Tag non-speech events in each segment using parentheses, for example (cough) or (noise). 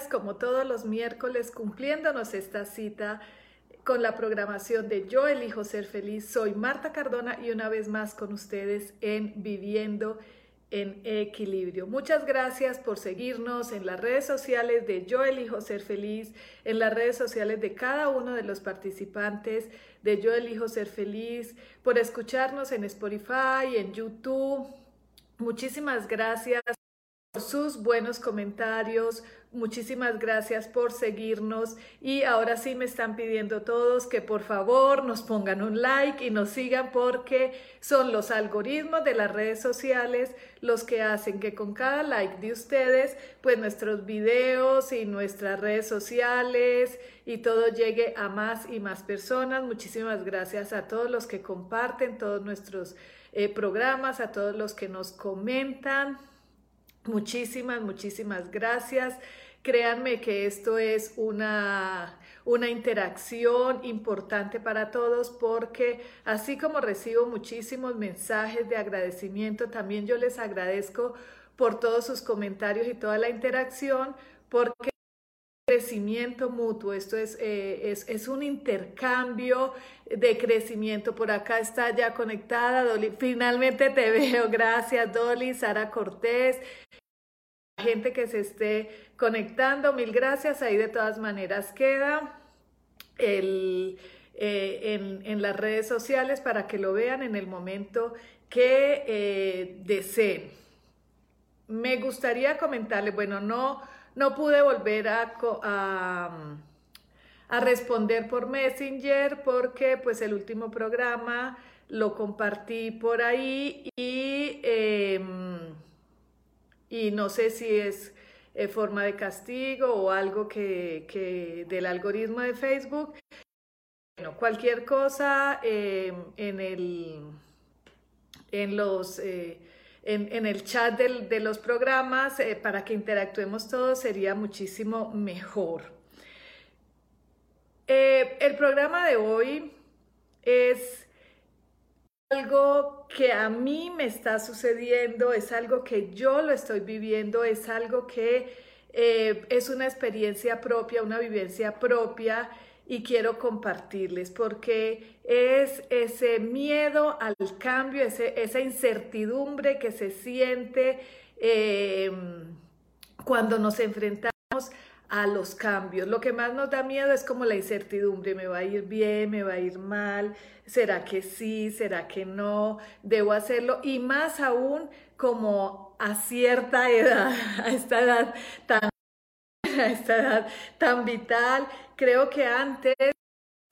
Como todos los miércoles, cumpliéndonos esta cita con la programación de Yo elijo ser feliz. Soy Marta Cardona y una vez más con ustedes en Viviendo en Equilibrio. Muchas gracias por seguirnos en las redes sociales de Yo elijo ser feliz, en las redes sociales de cada uno de los participantes de Yo elijo ser feliz, por escucharnos en Spotify, en YouTube. Muchísimas gracias por sus buenos comentarios. Muchísimas gracias por seguirnos y ahora sí me están pidiendo todos que por favor nos pongan un like y nos sigan porque son los algoritmos de las redes sociales los que hacen que con cada like de ustedes pues nuestros videos y nuestras redes sociales y todo llegue a más y más personas. Muchísimas gracias a todos los que comparten todos nuestros eh, programas, a todos los que nos comentan. Muchísimas, muchísimas gracias. Créanme que esto es una, una interacción importante para todos porque así como recibo muchísimos mensajes de agradecimiento, también yo les agradezco por todos sus comentarios y toda la interacción porque crecimiento mutuo, esto es, eh, es, es, un intercambio de crecimiento. Por acá está ya conectada, Dolly. Finalmente te (laughs) veo, gracias Dolly, Sara Cortés, gente que se esté conectando, mil gracias. Ahí de todas maneras queda el, eh, en, en, las redes sociales para que lo vean en el momento que eh, deseen. Me gustaría comentarles, bueno, no no pude volver a, a, responder por Messenger porque pues el último programa lo compartí por ahí y, eh, y no sé si es eh, forma de castigo o algo que, que, del algoritmo de Facebook. Bueno, cualquier cosa eh, en, el, en los... Eh, en, el chat de los programas eh, para que interactuemos todos sería muchísimo mejor. Eh, el programa de hoy es algo que a mí me está sucediendo, es algo que yo lo estoy viviendo, es algo que eh, es una experiencia propia, una vivencia propia y quiero compartirles porque es ese miedo al cambio, ese, esa incertidumbre que se siente eh, cuando nos enfrentamos a los cambios. Lo que más nos da miedo es como la incertidumbre, me va a ir bien, me va a ir mal, será que sí, será que no, debo hacerlo y más aún como a cierta edad, (laughs) a esta edad tan (laughs) a esta edad tan vital. Creo que antes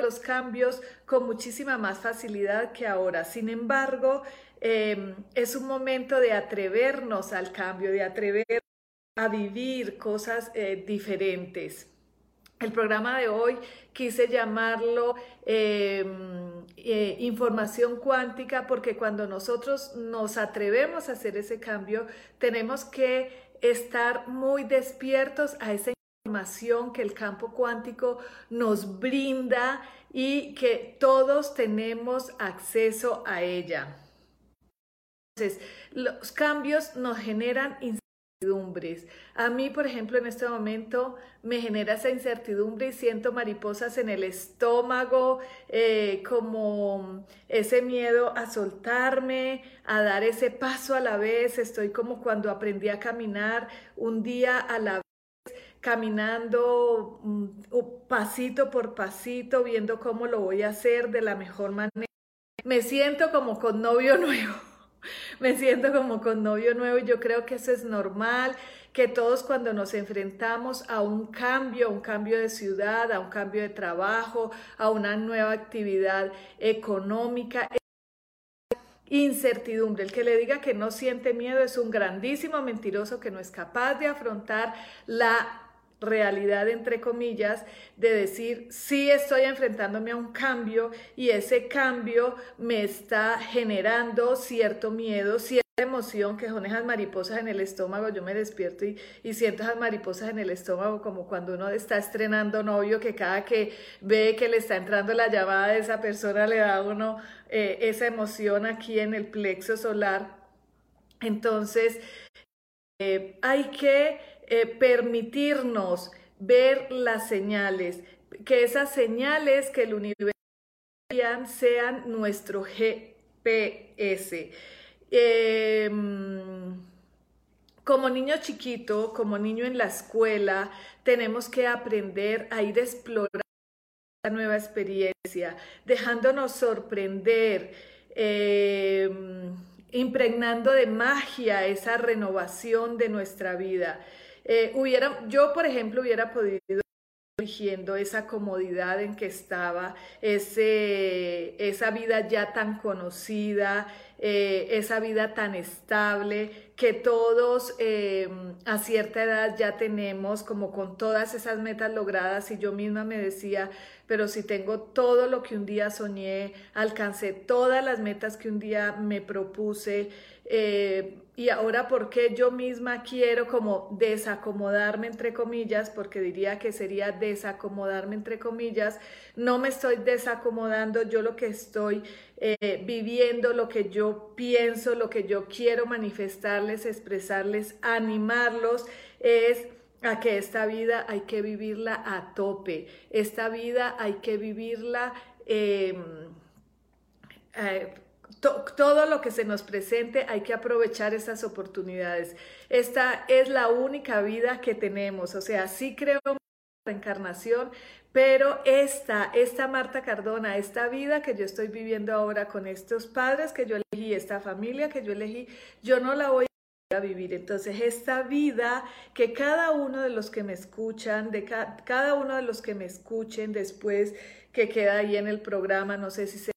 los cambios con muchísima más facilidad que ahora. Sin embargo, eh, es un momento de atrevernos al cambio, de atrever a vivir cosas eh, diferentes. El programa de hoy quise llamarlo eh, eh, información cuántica porque cuando nosotros nos atrevemos a hacer ese cambio, tenemos que estar muy despiertos a esa información que el campo cuántico nos brinda y que todos tenemos acceso a ella. Entonces, los cambios nos generan incertidumbres. A mí, por ejemplo, en este momento me genera esa incertidumbre y siento mariposas en el estómago, eh, como ese miedo a soltarme, a dar ese paso a la vez. Estoy como cuando aprendí a caminar un día a la caminando mm, pasito por pasito, viendo cómo lo voy a hacer de la mejor manera. Me siento como con novio (laughs) nuevo. Me siento como con novio nuevo y yo creo que eso es normal, que todos cuando nos enfrentamos a un cambio, a un cambio de ciudad, a un cambio de trabajo, a una nueva actividad económica, incertidumbre. El que le diga que no siente miedo es un grandísimo mentiroso que no es capaz de afrontar la realidad, entre comillas, de decir, sí estoy enfrentándome a un cambio y ese cambio me está generando cierto miedo, cierta emoción, que son esas mariposas en el estómago. Yo me despierto y, siento esas mariposas en el estómago como cuando uno está estrenando novio, que cada que ve que le está entrando la llamada de esa persona le da a uno eh, esa emoción aquí en el plexo solar. Entonces, eh, hay que eh, permitirnos ver las señales, que esas señales que el universo sean nuestro GPS. Em, como niño chiquito, como niño en la escuela, tenemos que aprender a ir a explorar la nueva experiencia, dejándonos sorprender. Em, impregnando de magia esa renovación de nuestra vida. Eh, hubiera, yo, por ejemplo, hubiera podido eligiendo esa comodidad en que estaba, ese, esa vida ya tan conocida, eh, esa vida tan estable que todos eh, a cierta edad ya tenemos, como con todas esas metas logradas. Y yo misma me decía, pero si tengo todo lo que un día soñé, alcancé todas las metas que un día me propuse, eh, y ahora por qué yo misma quiero como desacomodarme entre comillas, porque diría que sería desacomodarme entre comillas, no me estoy desacomodando, yo lo que estoy eh, viviendo, lo que yo pienso, lo que yo quiero manifestarles, expresarles, animarlos, es a que esta vida hay que vivirla a tope, esta vida hay que vivirla... Em, eh, todo lo que se nos presente hay que aprovechar esas oportunidades. Esta es la única vida que tenemos, o sea, sí creo en la reencarnación, pero esta, esta Marta Cardona, esta vida que yo estoy viviendo ahora con estos padres que yo elegí, esta familia que yo elegí, yo no la voy a vivir. Entonces, esta vida que cada uno de los que me escuchan, de cada uno de los que me escuchen después que queda ahí en el programa, no sé si se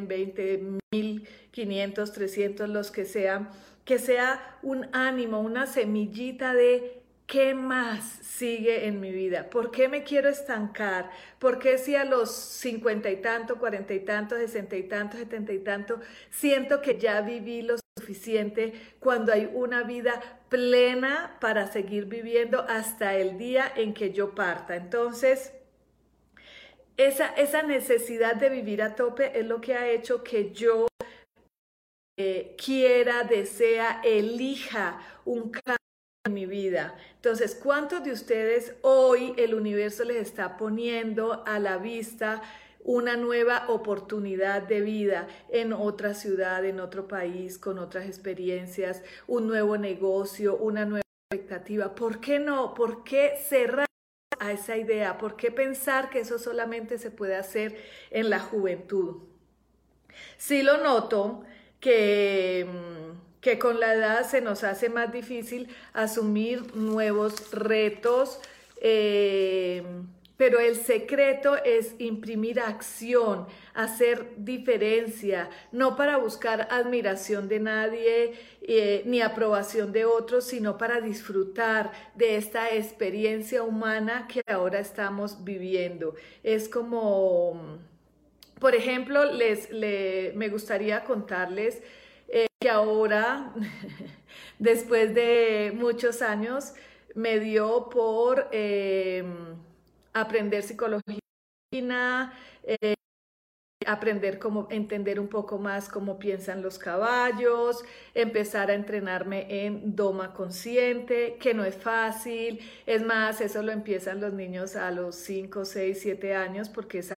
20 mil, 500, 300, los que sean, que sea un ánimo, una semillita de ¿Qué más sigue en mi vida? ¿Por qué me quiero estancar? ¿Por qué si a los cincuenta y tanto, cuarenta y tanto, sesenta y tanto, setenta y tanto, siento que ya viví lo suficiente cuando hay una vida plena para seguir viviendo hasta el día en que yo parta? Entonces, esa, esa necesidad de vivir a tope es lo que ha hecho que yo eh, quiera, desea, elija un cambio en mi vida. Entonces, ¿cuántos de ustedes hoy el universo les está poniendo a la vista una nueva oportunidad de vida en otra ciudad, en otro país, con otras experiencias, un nuevo negocio, una nueva expectativa? ¿Por qué no? ¿Por qué cerrar? A esa idea? ¿Por qué pensar que eso solamente se puede hacer en la juventud? Sí lo noto que, mm, que con la edad se nos hace más difícil asumir nuevos retos. Eh, pero el secreto es imprimir acción, hacer diferencia, no para buscar admiración de nadie eh, ni aprobación de otros, sino para disfrutar de esta experiencia humana que ahora estamos viviendo. Es como, por ejemplo, les, me gustaría contarles eh, que ahora, (laughs) después de muchos años, me dio por... Em, aprender psicología, eh, aprender cómo entender un poco más cómo piensan los caballos, empezar a entrenarme en doma consciente, que no es fácil, es más, eso lo empiezan los niños a los 5, 6, 7 años porque es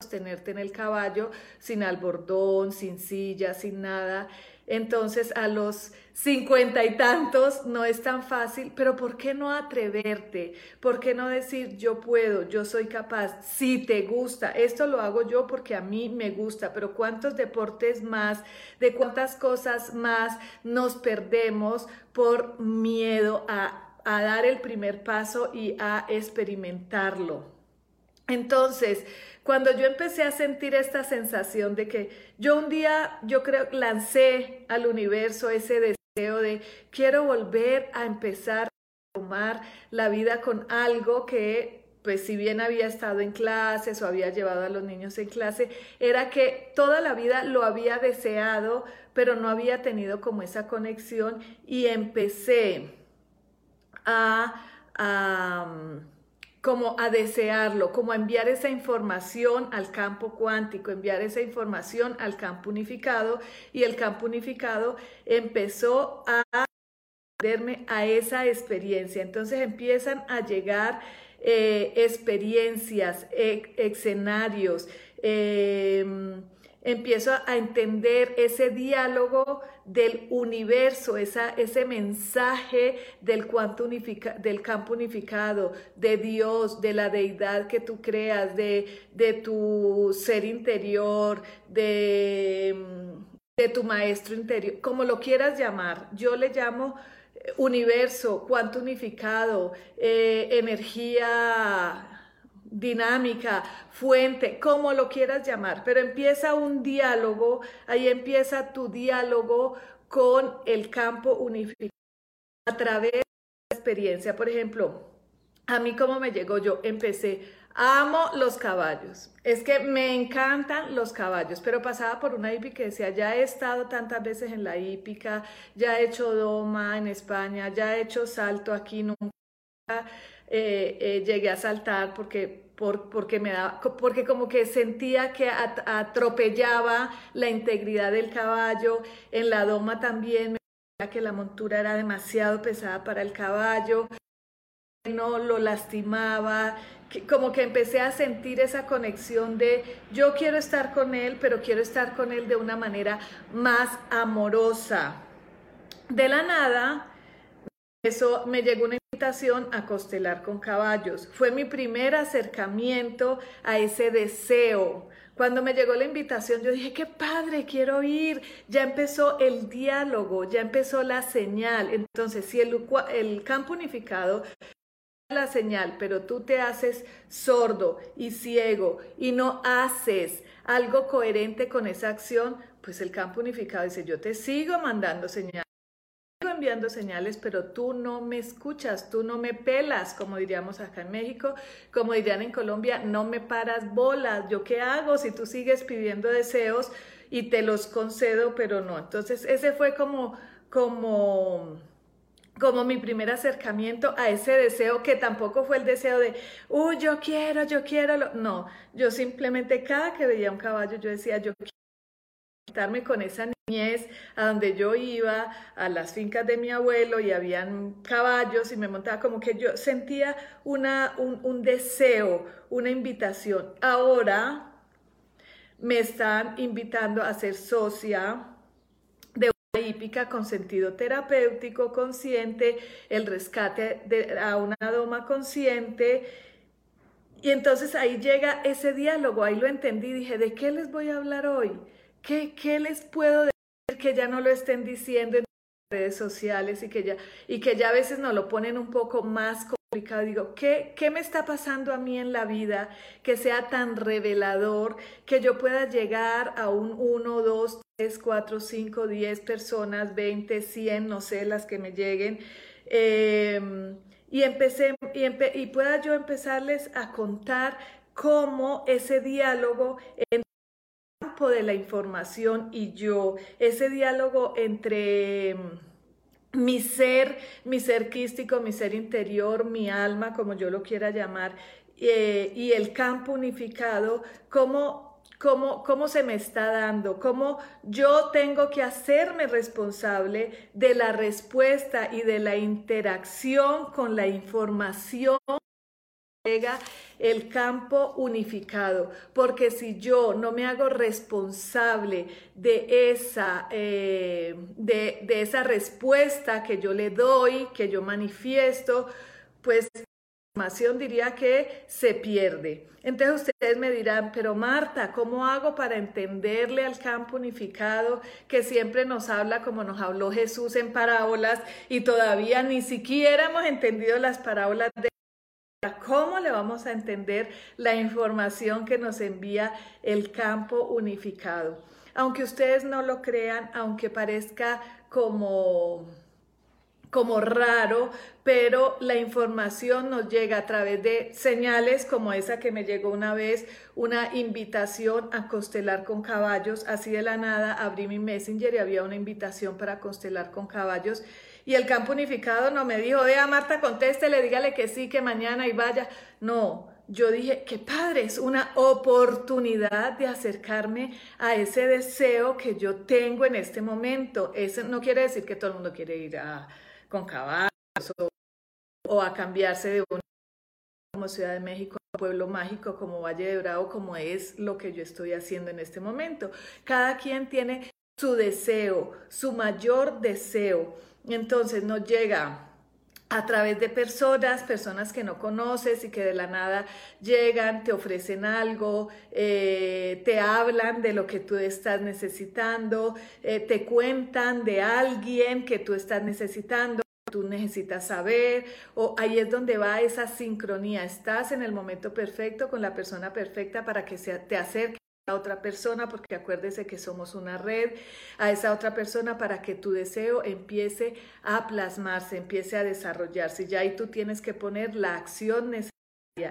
sostenerte en el caballo sin albordón, sin silla, sin nada. Entonces a los cincuenta y tantos no es tan fácil, pero ¿por qué no atreverte? ¿Por qué no decir yo puedo, yo soy capaz? Si te gusta, esto lo hago yo porque a mí me gusta, pero ¿cuántos deportes más, de cuántas cosas más nos perdemos por miedo a, dar el primer paso y a experimentarlo? Entonces, cuando yo empecé a sentir esta sensación de que yo un día, yo creo, lancé al universo ese deseo de quiero volver a empezar a tomar la vida con algo que pues si bien había estado en clases o había llevado a los niños en clase, era que toda la vida lo había deseado, pero no había tenido como esa conexión y empecé a, a como a desearlo, como a enviar esa información al campo cuántico, enviar esa información al campo unificado y el campo unificado empezó a darme a esa experiencia. Entonces empiezan a llegar eh, experiencias, e, escenarios, em, empiezo a entender ese diálogo del universo, esa, ese mensaje del, del campo unificado, de Dios, de la deidad que tú creas, de, de tu ser interior, de, de tu maestro interior, como lo quieras llamar. Yo le llamo eh, universo, cuanto unificado, eh, energía dinámica, fuente, como lo quieras llamar, pero empieza un diálogo, ahí empieza tu diálogo con el campo unificado a través de la experiencia. Por ejemplo, a mí como me llegó, yo empecé, amo los caballos, es que me encantan los caballos, pero pasaba por una hípica que decía, ya he estado tantas veces en la hípica, ya he hecho doma en España, ya he hecho salto aquí, nunca eh, eh, llegué a saltar porque, porque, me daba, porque como que sentía que atropellaba la integridad del caballo. En la doma también me que la montura era demasiado pesada para el caballo, no lo lastimaba, como que empecé a sentir esa conexión de yo quiero estar con él, pero quiero estar con él de una manera más amorosa. De la nada, eso me llegó una a costelar con caballos. Fue mi primer acercamiento a ese deseo. Cuando me llegó la invitación, yo dije, qué padre, quiero ir. Ya empezó el diálogo, ya empezó la señal. Entonces, si el, el campo unificado la señal, pero tú te haces sordo y ciego y no haces algo coherente con esa acción, pues el campo unificado dice, yo te sigo mandando señal enviando señales, pero tú no me escuchas, tú no me pelas, como diríamos acá en México, como dirían en Colombia, no me paras bolas, ¿yo qué hago si tú sigues pidiendo deseos y te los concedo, pero no? Entonces ese fue como, como, como mi primer acercamiento a ese deseo que tampoco fue el deseo de, uy, yo quiero, yo quiero, no, yo simplemente cada que veía un caballo yo decía, yo con esa niñez a donde yo iba, a las fincas de mi abuelo y habían caballos y me montaba como que yo sentía una, un, deseo, una invitación. Ahora me están invitando a ser socia de una hípica con sentido terapéutico consciente, el rescate de, a una doma consciente. Y entonces ahí llega ese diálogo, ahí lo entendí, dije, ¿de qué les voy a hablar hoy? ¿Qué, les puedo decir que ya no lo estén diciendo en redes sociales y que ya, y que ya a veces nos lo ponen un poco más complicado? Digo, ¿qué, ¿qué me está pasando a mí en la vida que sea tan revelador que yo pueda llegar a un 1, 2, 3, 4, 5, 10 personas, 20, 100, no sé, las que me lleguen? Em, y, empecé, y, y pueda yo empezarles a contar cómo ese diálogo de la información y yo, ese diálogo entre mm, mi ser, mi ser quístico, mi ser interior, mi alma, como yo lo quiera llamar, eh, y el campo unificado, cómo, cómo, cómo se me está dando, cómo yo tengo que hacerme responsable de la respuesta y de la interacción con la información el campo unificado, porque si yo no me hago responsable de esa, eh, de, de esa respuesta que yo le doy, que yo manifiesto, pues diría que se pierde. Entonces ustedes me dirán, pero Marta, ¿cómo hago para entenderle al campo unificado que siempre nos habla como nos habló Jesús en parábolas y todavía ni siquiera hemos entendido las parábolas de... ¿Cómo le vamos a entender la información que nos envía el campo unificado? Aunque ustedes no lo crean, aunque parezca como como raro, pero la información nos llega a través de señales como esa que me llegó una vez, una invitación a constelar con caballos, así de la nada abrí mi messenger y había una invitación para constelar con caballos y el campo unificado no me dijo, vea Marta, contéstele, dígale que sí, que mañana y vaya, no. Yo dije, qué padre, es una oportunidad de acercarme a ese deseo que yo tengo en este momento. Eso no quiere decir que todo el mundo quiere ir a, con caballos o, a cambiarse de una como Ciudad de México pueblo mágico como Valle de Bravo, como es lo que yo estoy haciendo en este momento. Cada quien tiene su deseo, su mayor deseo. Entonces nos llega a través de personas, personas que no conoces y que de la nada llegan, te ofrecen algo, eh, te hablan de lo que tú estás necesitando, eh, te cuentan de alguien que tú estás necesitando tú necesitas saber, o ahí es donde va esa sincronía, estás en el momento perfecto con la persona perfecta para que se, te acerque a otra persona, porque acuérdese que somos una red, a esa otra persona para que tu deseo empiece a plasmarse, empiece a desarrollarse. Ya ahí tú tienes que poner la acción necesaria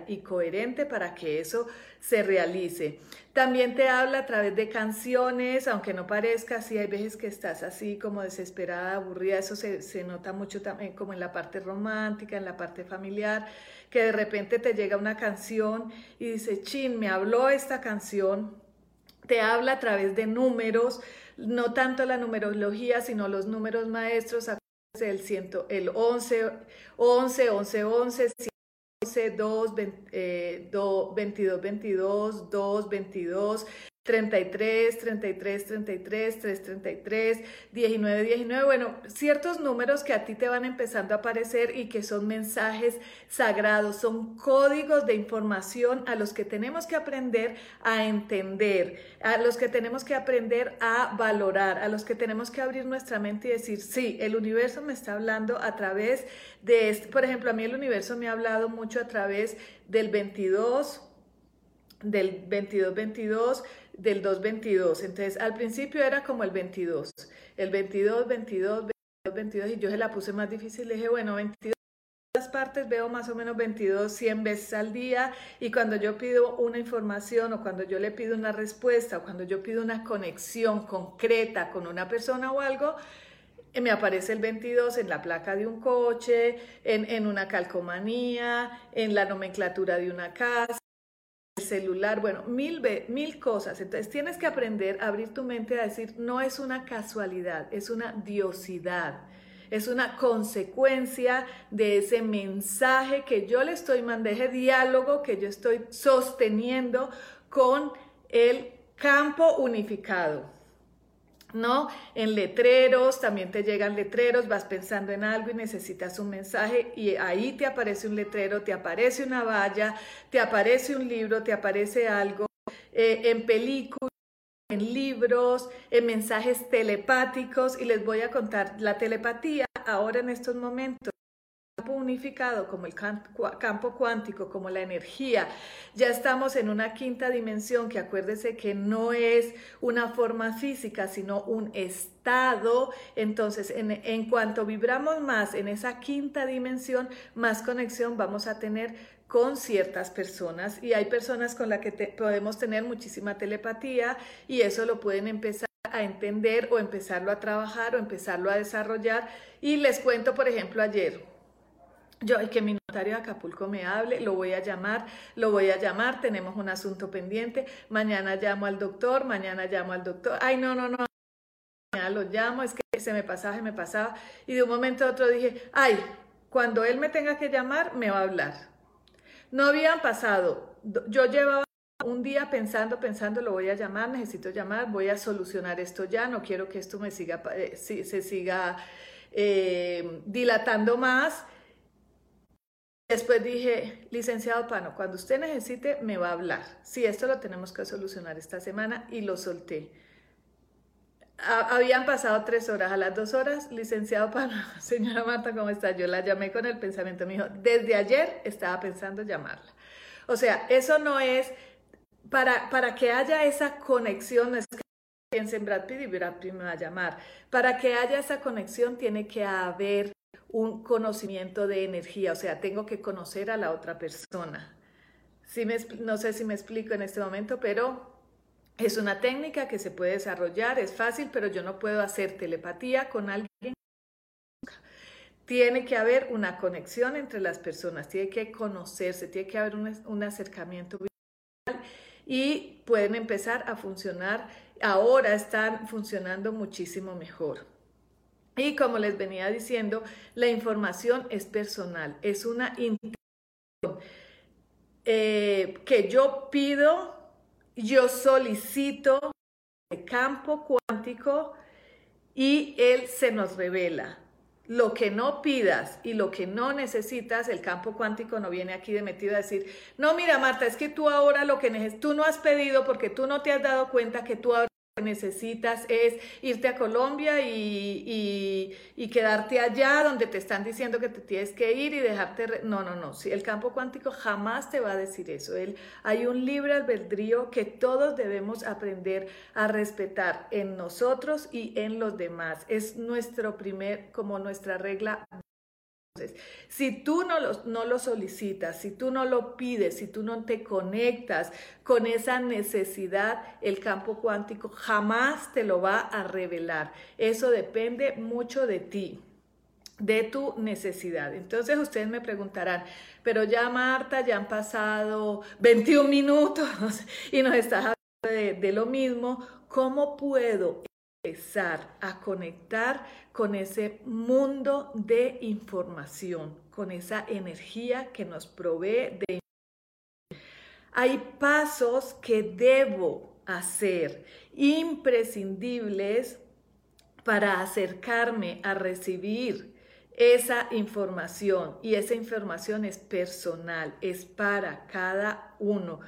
y coherente para que eso se realice. También te habla a través de canciones, aunque no parezca, si hay veces que estás así como desesperada, aburrida, eso se, se nota mucho también como en la parte romántica, en la parte familiar, que de repente te llega una canción y dice, chin, me habló esta canción, te habla a través de números, no tanto la numerología, sino los números maestros, el, ciento, el 11, 11, 11, 11, 2, 22, 22, 2, 22, 33, 33, 33, 333, 19, 19, bueno, ciertos números que a ti te van empezando a aparecer y que son mensajes sagrados, son códigos de información a los que tenemos que aprender a entender, a los que tenemos que aprender a valorar, a los que tenemos que abrir nuestra mente y decir, sí, el universo me está hablando a través de este, por ejemplo, a mí el universo me ha hablado mucho a través del 22, del 22, 22, del 222. Entonces, al principio era como el 22, el 22, 22, 22, 22, y yo se la puse más difícil. Le dije, bueno, 22 partes veo más o menos 22, 100 veces al día y cuando yo pido una información o cuando yo le pido una respuesta o cuando yo pido una conexión concreta con una persona o algo, me aparece el 22 en la placa de un coche, en, en una calcomanía, en la nomenclatura de una casa celular, bueno, mil, mil cosas. Entonces tienes que aprender a abrir tu mente a decir, no es una casualidad, es una diosidad, es una consecuencia de ese mensaje que yo le estoy mandando, ese diálogo que yo estoy sosteniendo con el campo unificado. ¿No? En letreros, también te llegan letreros, vas pensando en algo y necesitas un mensaje y ahí te aparece un letrero, te aparece una valla, te aparece un libro, te aparece algo, eh, en películas, en libros, en mensajes telepáticos y les voy a contar la telepatía ahora en estos momentos unificado, como el campo cuántico, como la energía, ya estamos en una quinta dimensión que acuérdese que no es una forma física, sino un estado. Entonces, en, cuanto vibramos más en esa quinta dimensión, más conexión vamos a tener con ciertas personas y hay personas con las que podemos tener muchísima telepatía y eso lo pueden empezar a entender o empezarlo a trabajar o empezarlo a desarrollar. Y les cuento, por ejemplo, ayer, yo, el que mi notario de Acapulco me hable, lo voy a llamar, lo voy a llamar, tenemos un asunto pendiente, mañana llamo al doctor, mañana llamo al doctor, ay, no, no, no, mañana lo llamo, es que se me pasaba, se me pasaba, y de un momento a otro dije, ay, cuando él me tenga que llamar, me va a hablar. no habían pasado, yo llevaba un día pensando, pensando, lo voy a llamar, necesito llamar, voy a solucionar esto ya, no quiero que esto me siga, eh, se siga eh, dilatando más. Después dije, licenciado Pano, cuando usted necesite me va a hablar. Sí, esto lo tenemos que solucionar esta semana y lo solté. habían pasado tres horas, a las dos horas, licenciado Pano, (laughs) señora Marta, ¿cómo está? Yo la llamé con el pensamiento, me dijo, desde ayer estaba pensando llamarla. O sea, eso no es, para, para que haya esa conexión, no es que piense en Brad Pitt y Brad Pitt me va a llamar. Para que haya esa conexión tiene que haber un conocimiento de energía, o sea, tengo que conocer a la otra persona. no sé si me explico en este momento, pero es una técnica que se puede desarrollar, es fácil, pero yo no puedo hacer telepatía con alguien. Tiene que haber una conexión entre las personas, tiene que conocerse, tiene que haber un, acercamiento y pueden empezar a funcionar ahora están funcionando muchísimo mejor. Y como les venía diciendo, la información es personal, es una información eh, que yo pido, yo solicito de campo cuántico y él se nos revela. Lo que no pidas y lo que no necesitas, el campo cuántico no viene aquí de metido a decir, no, mira Marta, es que tú ahora lo que tú no has pedido porque tú no te has dado cuenta que tú ahora necesitas es irte a Colombia y, quedarte allá donde te están diciendo que te tienes que ir y dejarte... No, no, no. el campo cuántico jamás te va a decir eso. Él, hay un libre albedrío que todos debemos aprender a respetar en nosotros y en los demás. Es nuestro primer, como nuestra regla si tú no lo, no lo solicitas, si tú no lo pides, si tú no te conectas con esa necesidad, el campo cuántico jamás te lo va a revelar. Eso depende mucho de ti de tu necesidad. Entonces ustedes me preguntarán, pero ya Marta, ya han pasado 21 minutos (laughs) y nos estás hablando de lo mismo, ¿cómo puedo a conectar con ese mundo de información, con esa energía que nos provee de hay pasos que debo hacer imprescindibles para acercarme a recibir esa información y esa información es personal, es para cada uno.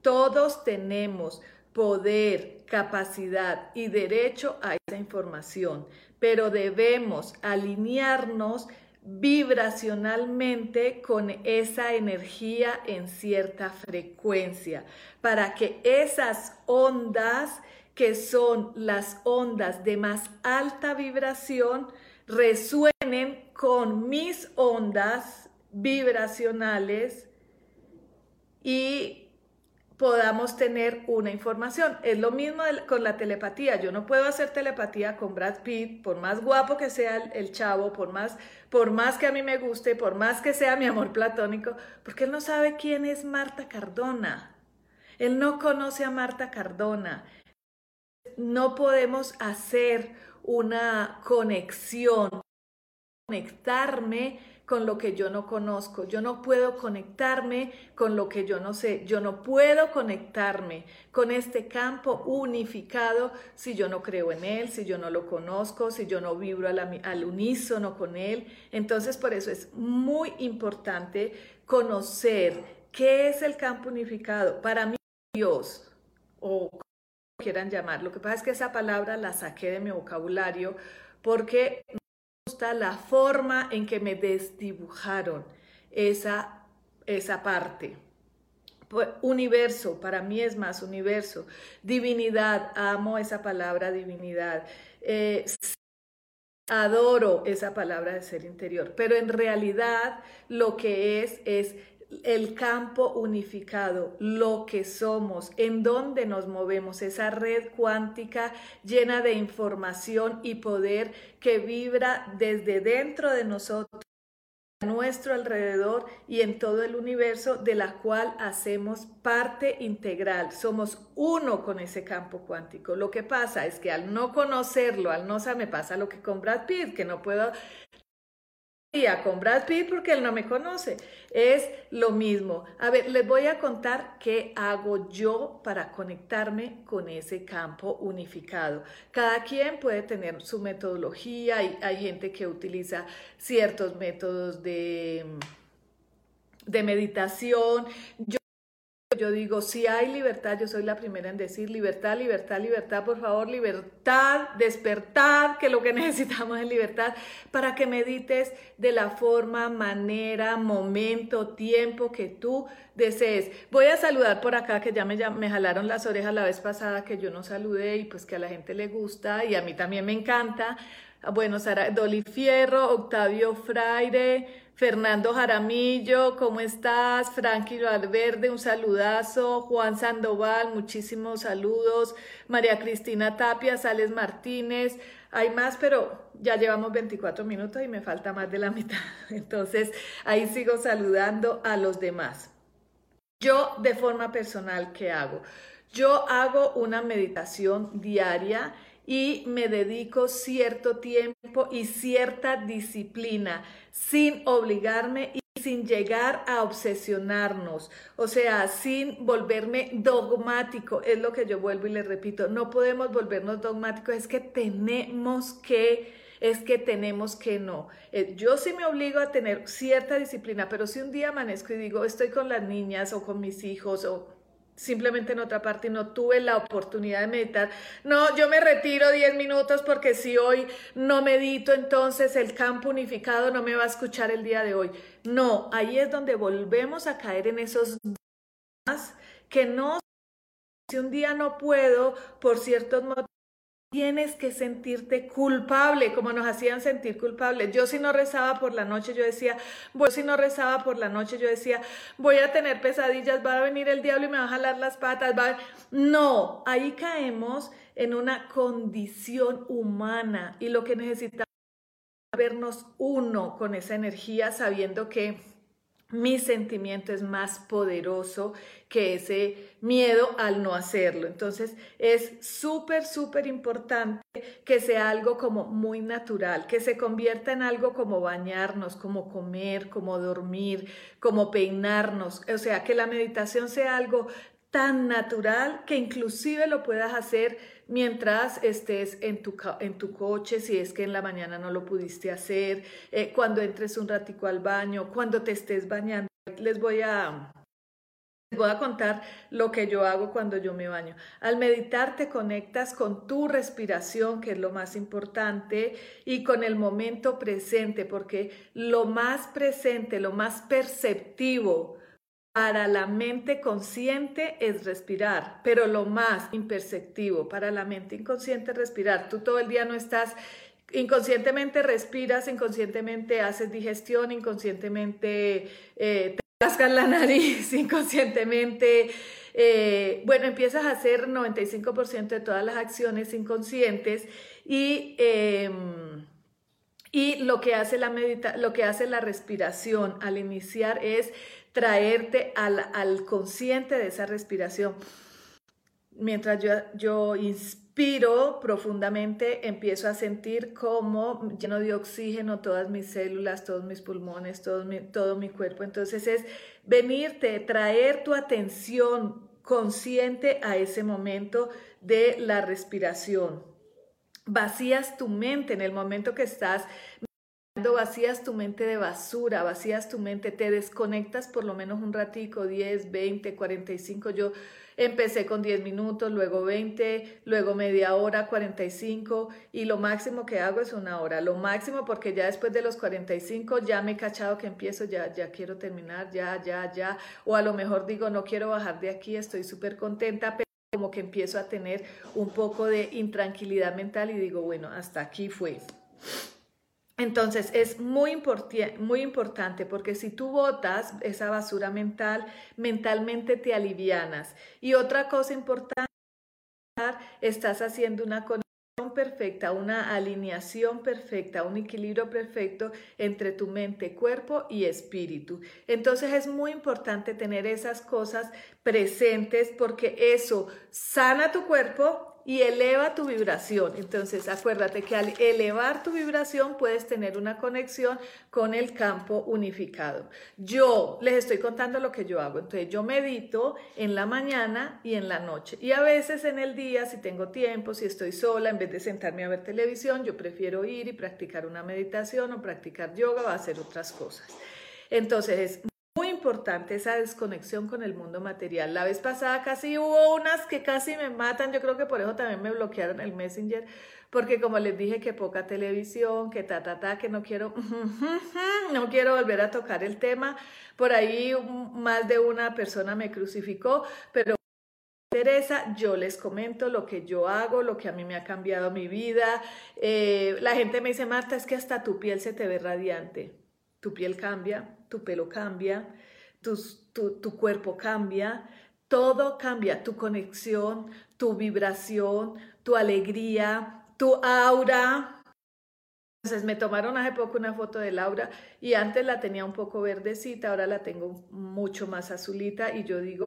Todos tenemos poder, capacidad y derecho a esa información, pero debemos alinearnos vibracionalmente con esa energía en cierta frecuencia para que esas ondas que son las ondas de más alta vibración resuenen con mis ondas vibracionales y podamos tener una información. Es lo mismo con la telepatía. Yo no puedo hacer telepatía con Brad Pitt, por más guapo que sea el, chavo, por más, por más que a mí me guste, por más que sea mi amor platónico, porque él no sabe quién es Marta Cardona. Él no conoce a Marta Cardona. No podemos hacer una conexión, conectarme con lo que yo no conozco. Yo no puedo conectarme con lo que yo no sé. Yo no puedo conectarme con este campo unificado si yo no creo en él, si yo no lo conozco, si yo no vibro al, unísono con él. Entonces, por eso es muy importante conocer qué es el campo unificado. Para mí, Dios, o como quieran llamar, lo que pasa es que esa palabra la saqué de mi vocabulario porque la forma en que me desdibujaron esa, esa parte. Pues, universo, para mí es más universo. Divinidad, amo esa palabra divinidad. Eh, adoro esa palabra de ser interior, pero en realidad lo que es es el campo unificado, lo que somos, en dónde nos movemos, esa red cuántica llena de información y poder que vibra desde dentro de nosotros a nuestro alrededor y en todo el universo de la cual hacemos parte integral. Somos uno con ese campo cuántico. Lo que pasa es que al no conocerlo, al no saber, me pasa lo que con Brad Pitt, que no puedo con Brad Pitt porque él no me conoce. Es lo mismo. A ver, les voy a contar qué hago yo para conectarme con ese campo unificado. Cada quien puede tener su metodología. Hay, hay gente que utiliza ciertos métodos de, de meditación. Yo yo digo, si hay libertad, yo soy la primera en decir libertad, libertad, libertad, por favor, libertad, despertar, que lo que (laughs) necesitamos es libertad, para que medites de la forma, manera, momento, tiempo que tú desees. Voy a saludar por acá, que ya me, me jalaron las orejas la vez pasada, que yo no saludé y pues que a la gente le gusta y a mí también me encanta. Bueno, Sara, Dolly Fierro, Octavio Fraire, Fernando Jaramillo, ¿cómo estás? Frankie Valverde, un saludazo. Juan Sandoval, muchísimos saludos. María Cristina Tapia, Sales Martínez. Hay más, pero ya llevamos 24 minutos y me falta más de la (laughs) mitad. Entonces, ahí sigo saludando a los demás. Yo, de forma personal, ¿qué hago? Yo hago una meditación diaria y me dedico cierto tiempo y cierta disciplina sin obligarme y sin llegar a obsesionarnos, o sea, sin volverme dogmático, es lo que yo vuelvo y le repito, no podemos volvernos dogmáticos, es que tenemos que, es que tenemos que no. Eh, yo sí me obligo a tener cierta disciplina, pero si un día amanezco y digo, estoy con las niñas o con mis hijos o simplemente en otra parte y no tuve la oportunidad de meditar. No, yo me retiro 10 minutos porque si hoy no medito, entonces el campo unificado no me va a escuchar el día de hoy. No, ahí es donde volvemos a caer en esos que no, si un día no puedo por ciertos motivos, tienes que sentirte culpable, como nos hacían sentir culpables. Yo si no rezaba por la noche, yo decía, voy si no rezaba por la noche, yo decía, voy a tener pesadillas, va a venir el diablo y me va a jalar las patas. Va No, ahí caemos en una condición humana y lo que necesitamos es vernos uno con esa energía, sabiendo que mi sentimiento es más poderoso que ese miedo al no hacerlo. Entonces es súper, súper importante que sea algo como muy natural, que se convierta en algo como bañarnos, como comer, como dormir, como peinarnos. O sea, que la meditación sea algo tan natural que inclusive lo puedas hacer mientras estés en tu, en tu coche, si es que en la mañana no lo pudiste hacer, eh, cuando entres un ratico al baño, cuando te estés bañando. Les voy a... Les voy a contar lo que yo hago cuando yo me baño. Al meditar te conectas con tu respiración, que es lo más importante, y con el momento presente, porque lo más presente, lo más perceptivo para la mente consciente es respirar, pero lo más imperceptivo para la mente inconsciente es respirar. Tú todo el día no estás inconscientemente respiras, inconscientemente haces digestión, inconscientemente eh, te rascas la (laughs) nariz, inconscientemente, eh, bueno, empiezas a hacer 95% de todas las acciones inconscientes y, em, y lo que hace la medita lo que hace la respiración al iniciar es traerte al, consciente de esa respiración. Mientras yo, yo inspiro profundamente, empiezo a sentir como lleno de oxígeno todas mis células, todos mis pulmones, mi, todo mi cuerpo. Entonces es venirte, traer tu atención consciente a ese momento de la respiración. Vacías tu mente en el momento que estás vacías tu mente de basura, vacías tu mente, te desconectas por lo menos un ratico, 10, 20, 45. Yo empecé con 10 minutos, luego 20, luego media hora, 45 y lo máximo que hago es una hora. Lo máximo porque ya después de los 45 ya me he cachado que empiezo, ya, ya quiero terminar, ya, ya, ya. O a lo mejor digo, no quiero bajar de aquí, estoy súper contenta, pero como que empiezo a tener un poco de intranquilidad mental y digo, bueno, hasta aquí fue. Entonces es muy, muy importante porque si tú botas esa basura mental, mentalmente te alivianas. Y otra cosa importante, estás haciendo una conexión perfecta, una alineación perfecta, un equilibrio perfecto entre tu mente, cuerpo y espíritu. Entonces es muy importante tener esas cosas presentes porque eso sana tu cuerpo y eleva tu vibración. Entonces, acuérdate que al elevar tu vibración puedes tener una conexión con el campo unificado. Yo les estoy contando lo que yo hago. Entonces, yo medito en la mañana y en la noche. Y a veces en el día, si tengo tiempo, si estoy sola, en vez de sentarme a ver televisión, yo prefiero ir y practicar una meditación o practicar yoga o hacer otras cosas. Entonces, es muy importante esa desconexión con el mundo material. La vez pasada casi hubo unas que casi me matan, yo creo que por eso también me bloquearon el Messenger, porque como les dije que poca televisión, que ta ta ta, que no quiero (laughs) no quiero volver a tocar el tema. Por ahí más de una persona me crucificó, pero Teresa, yo les comento lo que yo hago, lo que a mí me ha cambiado mi vida. Eh, la gente me dice, Marta, es que hasta tu piel se te ve radiante. Tu piel cambia, tu pelo cambia, tu, tu, cuerpo cambia, todo cambia, tu conexión, tu vibración, tu alegría, tu aura. Entonces me tomaron hace poco una foto de Laura y antes la tenía un poco verdecita, ahora la tengo mucho más azulita y yo digo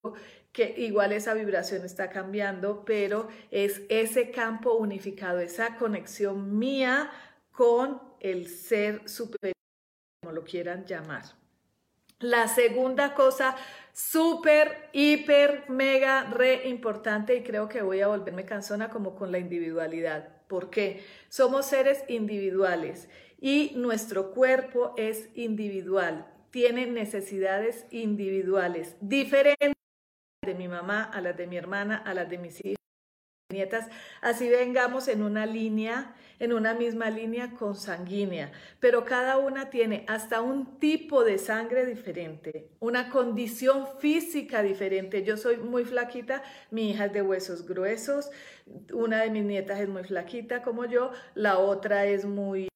que igual esa vibración está cambiando, pero es ese campo unificado, esa conexión mía con el ser superior, como lo quieran llamar. La segunda cosa súper, hiper, mega, re importante y creo que voy a volverme cansona como con la individualidad. ¿Por qué? Somos seres individuales y nuestro cuerpo es individual, tiene necesidades individuales, diferentes de mi mamá, a las de mi hermana, a las de mis hijos nietas, así vengamos en una línea, en una misma línea consanguínea, pero cada una tiene hasta un tipo de sangre diferente, una condición física diferente. Yo soy muy flaquita, mi hija es de huesos gruesos, una de mis nietas es muy flaquita como yo, la otra es muy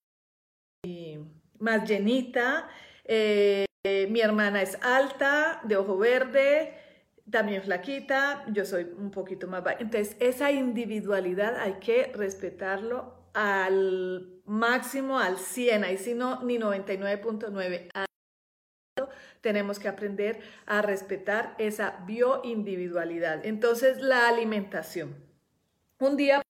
más llenita, eh, mi hermana es alta, de ojo verde, también flaquita, yo soy un poquito más baja. Entonces, esa individualidad hay que respetarlo al máximo, al 100, ahí si no, ni 99.9. Tenemos que aprender a respetar esa bioindividualidad. Entonces, la alimentación. Un día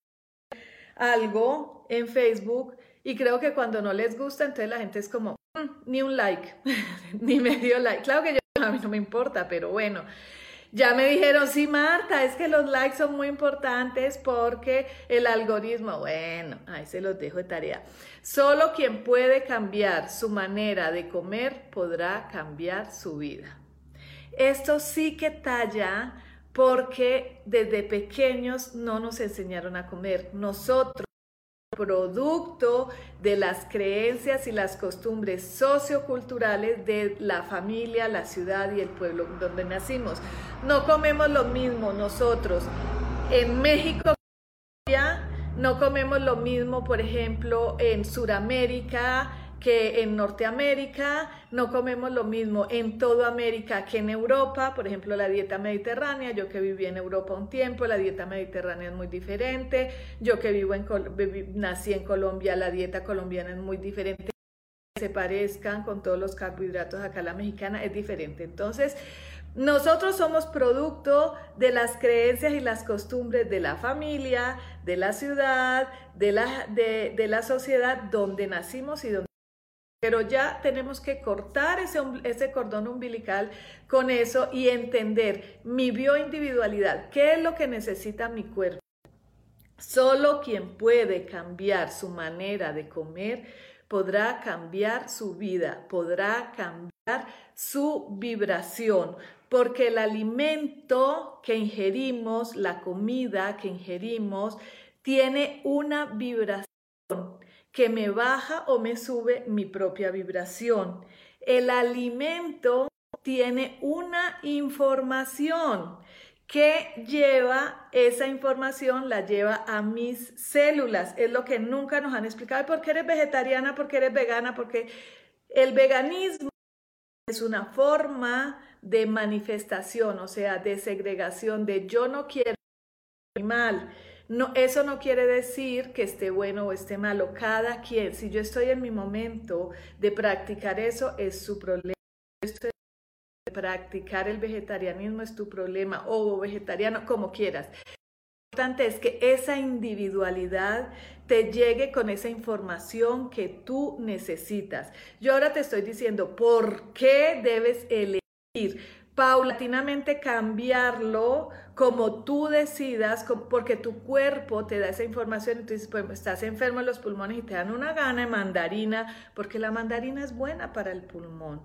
algo en Facebook y creo que cuando no les gusta, entonces la gente es como, mm, ni un like, (laughs) ni medio like. Claro que yo, a mí no me importa, pero bueno. Ya me dijeron, sí, Marta, es que los likes son muy importantes porque el algoritmo, bueno, ahí se los dejo de tarea. Solo quien puede cambiar su manera de comer podrá cambiar su vida. Esto sí que talla porque desde pequeños no nos enseñaron a comer. Nosotros producto de las creencias y las costumbres socioculturales de la familia, la ciudad y el pueblo donde nacimos. No comemos lo mismo nosotros en México, no comemos lo mismo, por ejemplo, en Sudamérica, que en Norteamérica no comemos lo mismo en toda América que en Europa, por ejemplo la dieta mediterránea, yo que viví en Europa un tiempo, la dieta mediterránea es muy diferente, yo que vivo en nací en Colombia, la dieta colombiana es muy diferente, se parezcan con todos los carbohidratos acá la mexicana es diferente. Entonces, nosotros somos producto de las creencias y las costumbres de la familia, de la ciudad, de la, de, de la sociedad donde nacimos y donde pero ya tenemos que cortar ese, ese, cordón umbilical con eso y entender mi bioindividualidad, qué es lo que necesita mi cuerpo. Solo quien puede cambiar su manera de comer podrá cambiar su vida, podrá cambiar su vibración, porque el alimento que ingerimos, la comida que ingerimos, tiene una vibración que me baja o me sube mi propia vibración. El alimento tiene una información que lleva esa información, la lleva a mis células. Es lo que nunca nos han explicado. ¿Por qué eres vegetariana? ¿Por qué eres vegana? Porque el veganismo es una forma de manifestación, o sea, de segregación, de yo no quiero animal no, eso no quiere decir que esté bueno o esté malo. Cada quien, si yo estoy en mi momento de practicar eso, es su problema. practicar el vegetarianismo es tu problema o vegetariano, como quieras. importante es que esa individualidad te llegue con esa información que tú necesitas. Yo ahora te estoy diciendo por qué debes elegir paulatinamente cambiarlo como tú decidas, porque tu cuerpo te da esa información y tú pues estás enfermo en los pulmones y te dan una gana de mandarina, porque la mandarina es buena para el pulmón.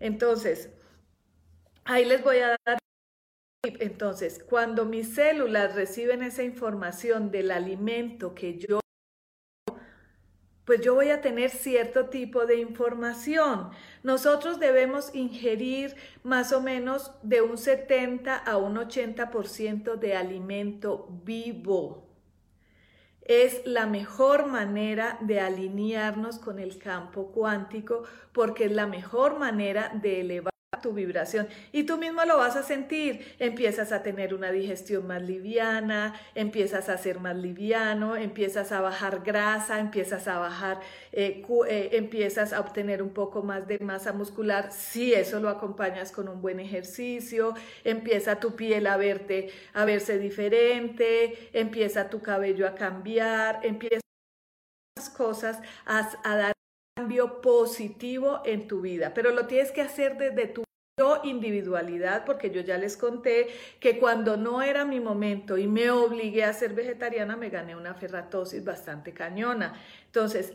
Entonces, ahí les voy a dar entonces, cuando mis células reciben esa información del alimento que yo pues yo voy a tener cierto tipo de información. Nosotros debemos ingerir más o menos de un 70 a un 80% de alimento vivo. Es la mejor manera de alinearnos con el campo cuántico porque es la mejor manera de elevar tu vibración y tú mismo lo vas a sentir. Empiezas a tener una digestión más liviana, empiezas a ser más liviano, empiezas a bajar grasa, empiezas a bajar, eh, eh, empiezas a obtener un poco más de masa muscular. Si eso lo acompañas con un buen ejercicio, empieza tu piel a verte, a verse diferente, empieza tu cabello a cambiar, empieza cosas a, a dar cambio positivo en tu vida, pero lo tienes que hacer desde tu individualidad, porque yo ya les conté que cuando no era mi momento y me obligué a ser vegetariana, me gané una ferratosis bastante cañona. Entonces,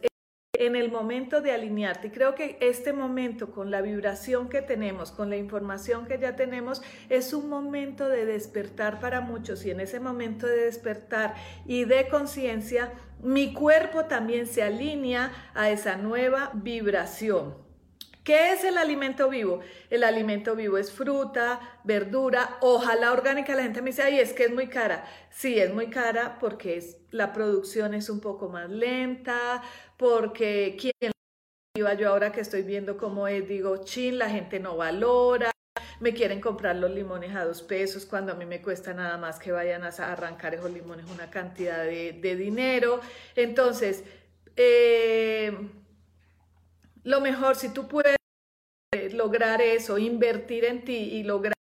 en el momento de alinearte, creo que este momento con la vibración que tenemos, con la información que ya tenemos, es un momento de despertar para muchos y en ese momento de despertar y de conciencia, mi cuerpo también se alinea a esa nueva vibración. ¿Qué es el alimento vivo? El alimento vivo es fruta, verdura, ojalá orgánica. La gente me dice, ay, es que es muy cara. Sí, es muy cara porque la producción es un poco más lenta, porque quien yo ahora que estoy viendo cómo es, digo, chin, la gente no valora. Me quieren comprar los limones a dos pesos cuando a mí me cuesta nada más que vayan a arrancar esos limones una cantidad de, dinero. Entonces, eh, lo mejor, si tú puedes lograr eso, invertir en ti y lograr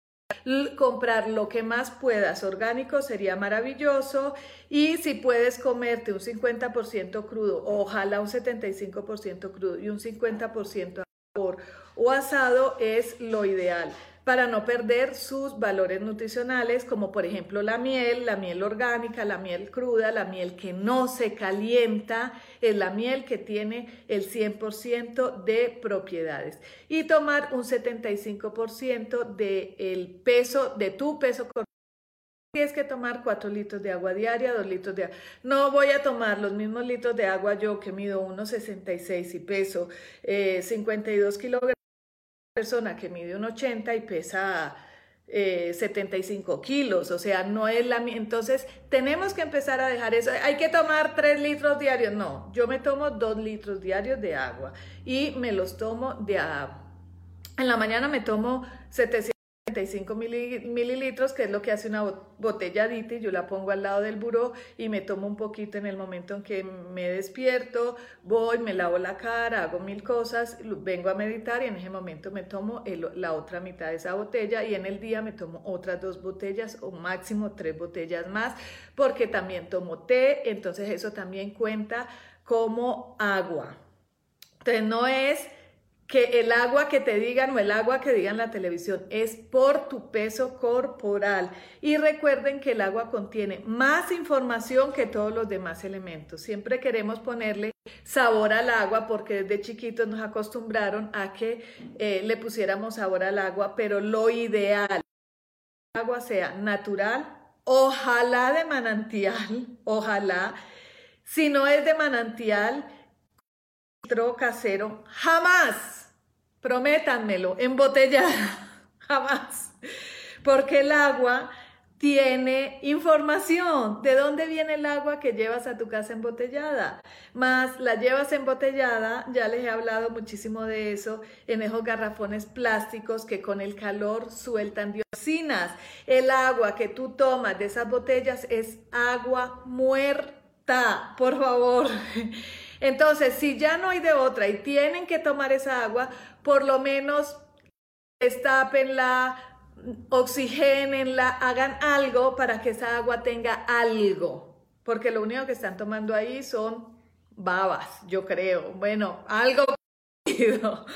comprar lo que más puedas orgánico sería maravilloso y si puedes comerte un 50% crudo, ojalá un 75% crudo y un 50% o asado es lo ideal para no perder sus valores nutricionales, como por ejemplo la miel, la miel orgánica, la miel cruda, la miel que no se calienta, es la miel que tiene el 100% de propiedades. Y tomar un 75% del peso, de tu peso corporal. Tienes que tomar 4 litros de agua diaria, 2 litros de agua. No voy a tomar los mismos litros de agua yo que mido 1,66 y peso 52 eh, kilogramos persona que mide un 80 y pesa 75 eh, kilos, o sea, no es la Entonces, tenemos que empezar a dejar eso. Hay que tomar 3 litros diarios. No, yo me tomo 2 litros diarios de agua y me los tomo de... En la mañana me tomo 700 35 mililitros, que es lo que hace una botella y yo la pongo al lado del buró y me tomo un poquito en el momento en que me despierto, voy, me lavo la cara, hago mil cosas, vengo a meditar y en ese momento me tomo la otra mitad de esa botella y en el día me tomo otras dos botellas o máximo tres botellas más, porque también tomo té, entonces eso también cuenta como agua. Entonces no es que el agua que te digan o el agua que digan la televisión es por tu peso corporal. Y recuerden que el agua contiene más información que todos los demás elementos. Siempre queremos ponerle sabor al agua porque desde chiquitos nos acostumbraron a que eh, le pusiéramos sabor al agua, pero lo ideal que el agua sea natural, ojalá de manantial, ojalá. Si no es de manantial, casero, jamás prométanmelo, embotellada, (laughs) jamás. Porque el agua tiene información. ¿De dónde viene el agua que llevas a tu casa embotellada? Más la llevas embotellada, ya les he hablado muchísimo de eso, en esos garrafones plásticos que con el calor sueltan dioxinas. El agua que tú tomas de esas botellas es agua muerta, por favor. (laughs) Entonces, si ya no hay de otra y tienen que tomar esa agua, por lo menos estápenla, oxigénenla, hagan algo para que esa agua tenga algo, porque lo único que están tomando ahí son babas, yo creo. Bueno, algo (laughs)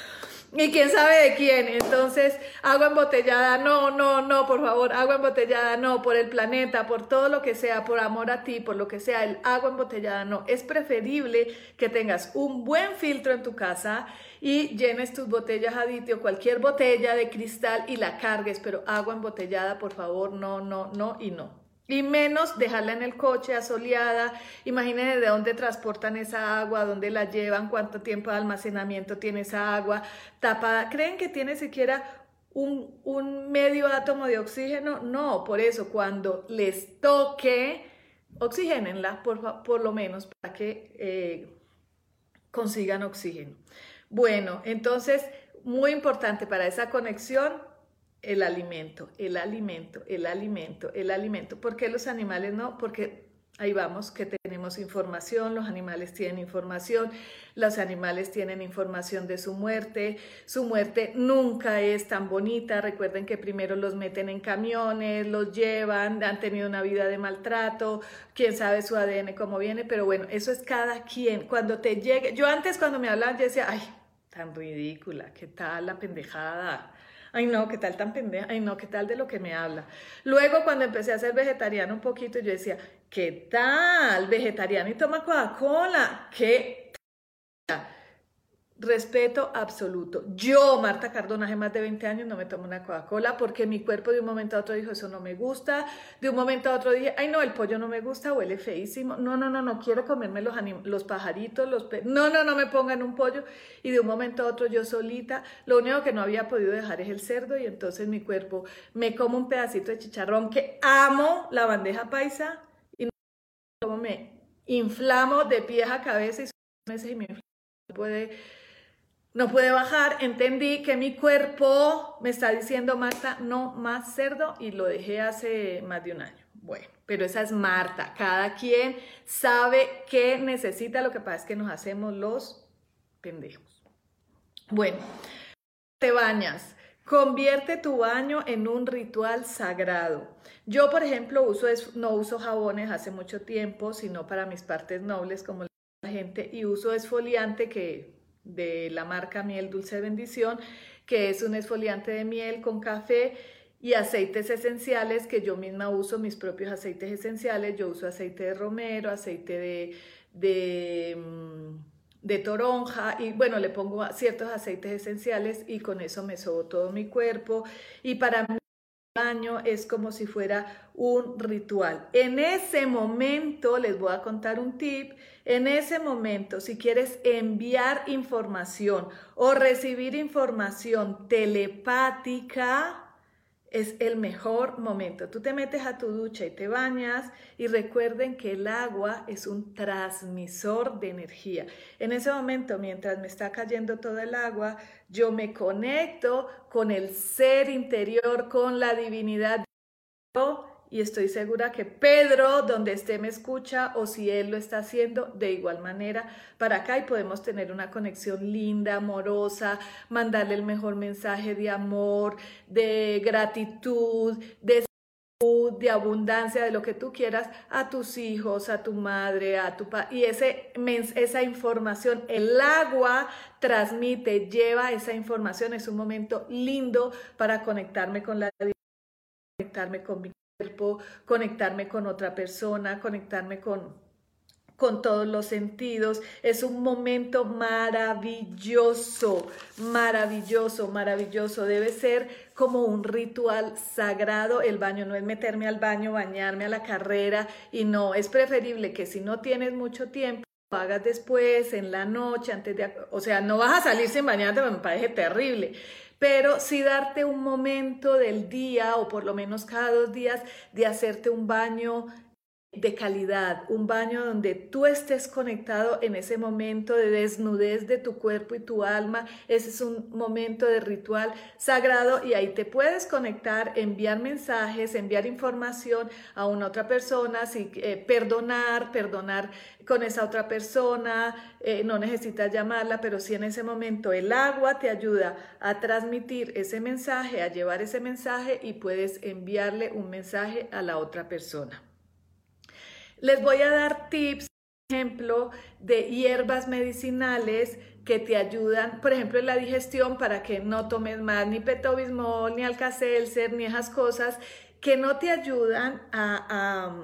y quién sabe de quién. Entonces, agua embotellada, no, no, no, por favor, agua embotellada, no, por el planeta, por todo lo que sea, por amor a ti, por lo que sea, el agua embotellada, no. Es preferible que tengas un buen filtro en tu casa y llenes tus botellas a o cualquier botella de cristal y la cargues, pero agua embotellada, por favor, no, no, no y no. Y menos dejarla en el coche asoleada. Imagínense de dónde transportan esa agua, dónde la llevan, cuánto tiempo de almacenamiento tiene esa agua tapada. ¿Creen que tiene siquiera un, medio átomo de oxígeno? No, por eso cuando les toque, oxigénenla por, por lo menos para que eh, consigan oxígeno. Bueno, entonces, muy importante para esa conexión, el alimento, el alimento, el alimento, el alimento. ¿Por qué los animales no? Porque ahí vamos, que tenemos información, los animales tienen información, los animales tienen información de su muerte, su muerte nunca es tan bonita, recuerden que primero los meten en camiones, los llevan, han tenido una vida de maltrato, quién sabe su ADN cómo viene, pero bueno, eso es cada quien. Cuando te llegue, yo antes cuando me hablaban, yo decía, ay, tan ridícula, qué tal la pendejada ay no, qué tal tan pendeja, ay no, qué tal de lo que me habla. Luego cuando empecé a ser vegetariano un poquito, yo decía, ¿qué tal? Vegetariano y toma Coca-Cola, ¿qué Respeto absoluto. Yo, Marta Cardona, hace más de 20 años no me tomo una Coca-Cola porque mi cuerpo de un momento a otro dijo, eso no me gusta. De un momento a otro dije, ay no, el pollo no me gusta, huele feísimo. No, no, no, no quiero comerme los, los pajaritos, los No, no, no me pongan un pollo. Y de un momento a otro yo solita, lo único que no había podido dejar es el cerdo y entonces mi cuerpo me como un pedacito de chicharrón que amo la bandeja paisa y como me inflamo de pie a cabeza y meses y me puede no puede bajar, entendí que mi cuerpo me está diciendo, Marta, no más cerdo y lo dejé hace más de un año. Bueno, pero esa es Marta, cada quien sabe qué necesita, lo que pasa es que nos hacemos los pendejos. Bueno, te bañas. Convierte tu baño en un ritual sagrado. Yo, por ejemplo, uso no uso jabones hace mucho tiempo, sino para mis partes nobles, como la gente, y uso esfoliante que de la marca Miel Dulce Bendición, que es un esfoliante de miel con café y aceites esenciales que yo misma uso, mis propios aceites esenciales. Yo uso aceite de romero, aceite de, de, mm, de toronja y bueno, le pongo ciertos aceites esenciales y con eso me sobo todo mi cuerpo. Y para mí baño es como si fuera un ritual. En ese momento les voy a contar un tip. En ese momento, si quieres enviar información o recibir información telepática, es el mejor momento. Tú te metes a tu ducha y te bañas y recuerden que el agua es un transmisor de energía. En ese momento, mientras me está cayendo todo el agua, yo me conecto con el ser interior, con la divinidad y estoy segura que Pedro, donde esté, me escucha o si él lo está haciendo de igual manera para acá y podemos tener una conexión linda, amorosa, mandarle el mejor mensaje de amor, de gratitud, de salud, de abundancia, de lo que tú quieras a tus hijos, a tu madre, a tu padre. Y ese, esa información, el agua transmite, lleva esa información. Es un momento lindo para conectarme con la conectarme con mi cuerpo, conectarme con otra persona, conectarme con, con todos los sentidos. Es un momento maravilloso, maravilloso, maravilloso. Debe ser como un ritual sagrado. El baño no es meterme al baño, bañarme a la carrera y no, es preferible que si no tienes mucho tiempo, lo hagas después, en la noche, antes de... O sea, no vas a salir sin bañarte, me parece terrible pero sí darte un momento del día o por lo menos cada dos días de hacerte un baño de calidad, un baño donde tú estés conectado en ese momento de desnudez de tu cuerpo y tu alma. Ese es un momento de ritual sagrado y ahí te puedes conectar, enviar mensajes, enviar información a una otra persona, si, eh, perdonar, perdonar con esa otra persona, eh, no necesitas llamarla, pero si en ese momento el agua te ayuda a transmitir ese mensaje, a llevar ese mensaje y puedes enviarle un mensaje a la otra persona. Les voy a dar tips, por ejemplo, de hierbas medicinales que te ayudan, por ejemplo, en la digestión para que no tomes más ni petobismol, ni alcacelser, ni esas cosas que no te ayudan a,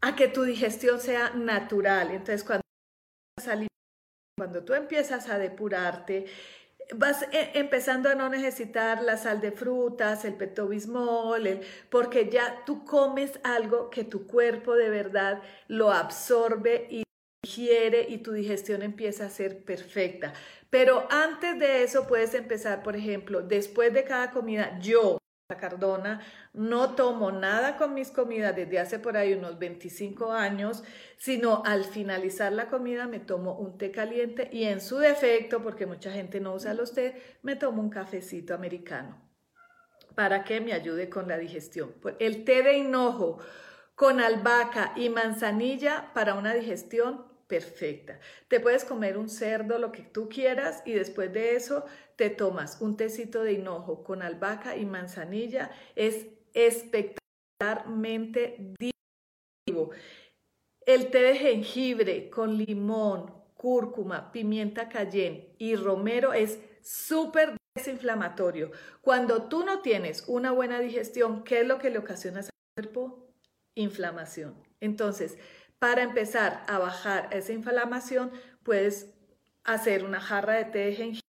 a, que tu digestión sea natural. Entonces, cuando, cuando tú empiezas a depurarte, vas eh, empezando a no necesitar la sal de frutas, el petobismol, porque ya tú comes algo que tu cuerpo de verdad lo absorbe y digiere y tu digestión empieza a ser perfecta. Pero antes de eso puedes empezar, por ejemplo, después de cada comida, yo Cardona, no tomo nada con mis comidas desde hace por ahí unos 25 años, sino al finalizar la comida me tomo un té caliente y en su defecto, porque mucha gente no usa los té, me tomo un cafecito americano para que me ayude con la digestión. El té de hinojo con albahaca y manzanilla para una digestión perfecta. Te puedes comer un cerdo, lo que tú quieras, y después de eso te tomas un tecito de hinojo con albahaca y manzanilla. Es espectacularmente vivo. El té de jengibre con limón, cúrcuma, pimienta cayenne y romero es súper desinflamatorio. Cuando tú no tienes una buena digestión, ¿qué es lo que le ocasiona al cuerpo? Inflamación. Entonces, para empezar a bajar esa inflamación, puedes hacer una jarra de té de jengibre